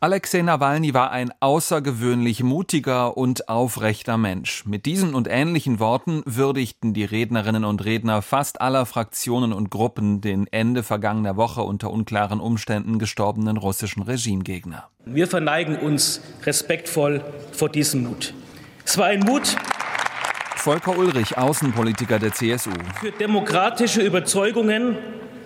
Alexei Nawalny war ein außergewöhnlich mutiger und aufrechter Mensch. Mit diesen und ähnlichen Worten würdigten die Rednerinnen und Redner fast aller Fraktionen und Gruppen den Ende vergangener Woche unter unklaren Umständen gestorbenen russischen Regimegegner. Wir verneigen uns respektvoll vor diesem Mut. Es war ein Mut, Volker Ulrich, Außenpolitiker der CSU. Für demokratische Überzeugungen,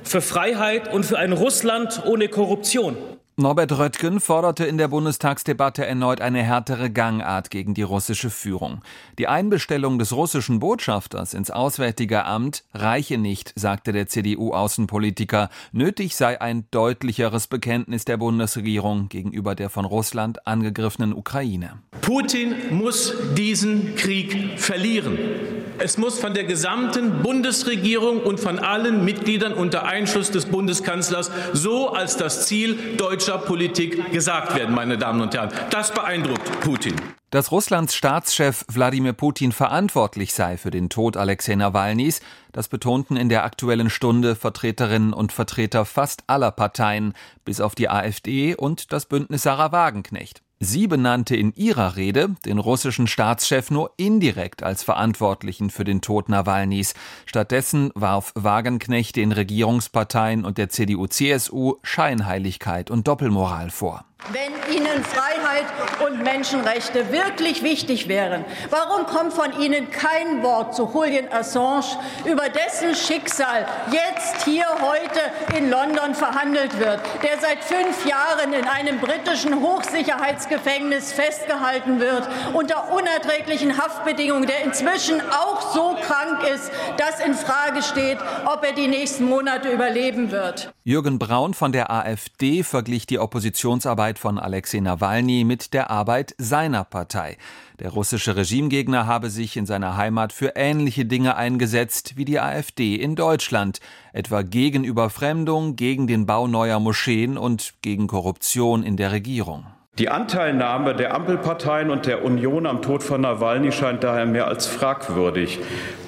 für Freiheit und für ein Russland ohne Korruption. Norbert Röttgen forderte in der Bundestagsdebatte erneut eine härtere Gangart gegen die russische Führung. Die Einbestellung des russischen Botschafters ins Auswärtige Amt reiche nicht, sagte der CDU-Außenpolitiker. Nötig sei ein deutlicheres Bekenntnis der Bundesregierung gegenüber der von Russland angegriffenen Ukraine. Putin muss diesen Krieg verlieren. Es muss von der gesamten Bundesregierung und von allen Mitgliedern unter Einschluss des Bundeskanzlers so als das Ziel deutscher Politik gesagt werden, meine Damen und Herren. Das beeindruckt Putin. Dass Russlands Staatschef Wladimir Putin verantwortlich sei für den Tod Alexei Nawalnys, das betonten in der aktuellen Stunde Vertreterinnen und Vertreter fast aller Parteien, bis auf die AfD und das Bündnis Sarah Wagenknecht. Sie benannte in ihrer Rede den russischen Staatschef nur indirekt als Verantwortlichen für den Tod Nawalnys. Stattdessen warf Wagenknecht den Regierungsparteien und der CDU-CSU Scheinheiligkeit und Doppelmoral vor. Wenn Ihnen Freiheit und Menschenrechte wirklich wichtig wären, warum kommt von Ihnen kein Wort zu Julian Assange, über dessen Schicksal jetzt hier heute in London verhandelt wird, der seit fünf Jahren in einem britischen Hochsicherheitsgefängnis festgehalten wird, unter unerträglichen Haftbedingungen, der inzwischen auch so krank ist, dass in Frage steht, ob er die nächsten Monate überleben wird. Jürgen Braun von der AfD verglich die Oppositionsarbeit Arbeit von Alexei Nawalny mit der Arbeit seiner Partei. Der russische Regimegegner habe sich in seiner Heimat für ähnliche Dinge eingesetzt wie die AfD in Deutschland, etwa gegen Überfremdung, gegen den Bau neuer Moscheen und gegen Korruption in der Regierung. Die Anteilnahme der Ampelparteien und der Union am Tod von Nawalny scheint daher mehr als fragwürdig,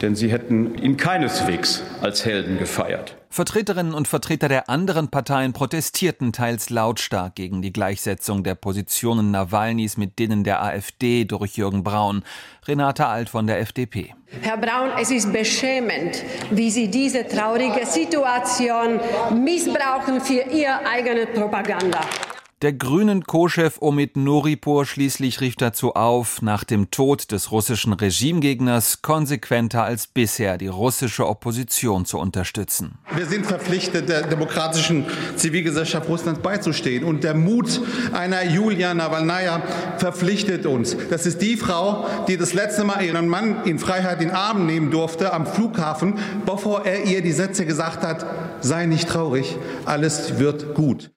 denn sie hätten ihn keineswegs als Helden gefeiert. Vertreterinnen und Vertreter der anderen Parteien protestierten teils lautstark gegen die Gleichsetzung der Positionen Nawalnys mit denen der AfD durch Jürgen Braun. Renate Alt von der FDP. Herr Braun, es ist beschämend, wie Sie diese traurige Situation missbrauchen für Ihre eigene Propaganda. Der grünen Co-Chef Omid Noripur schließlich rief dazu auf, nach dem Tod des russischen Regimegegners konsequenter als bisher die russische Opposition zu unterstützen. Wir sind verpflichtet, der demokratischen Zivilgesellschaft Russlands beizustehen. Und der Mut einer Julia Nawalnaja verpflichtet uns. Das ist die Frau, die das letzte Mal ihren Mann in Freiheit in Arm nehmen durfte am Flughafen, bevor er ihr die Sätze gesagt hat, sei nicht traurig, alles wird gut.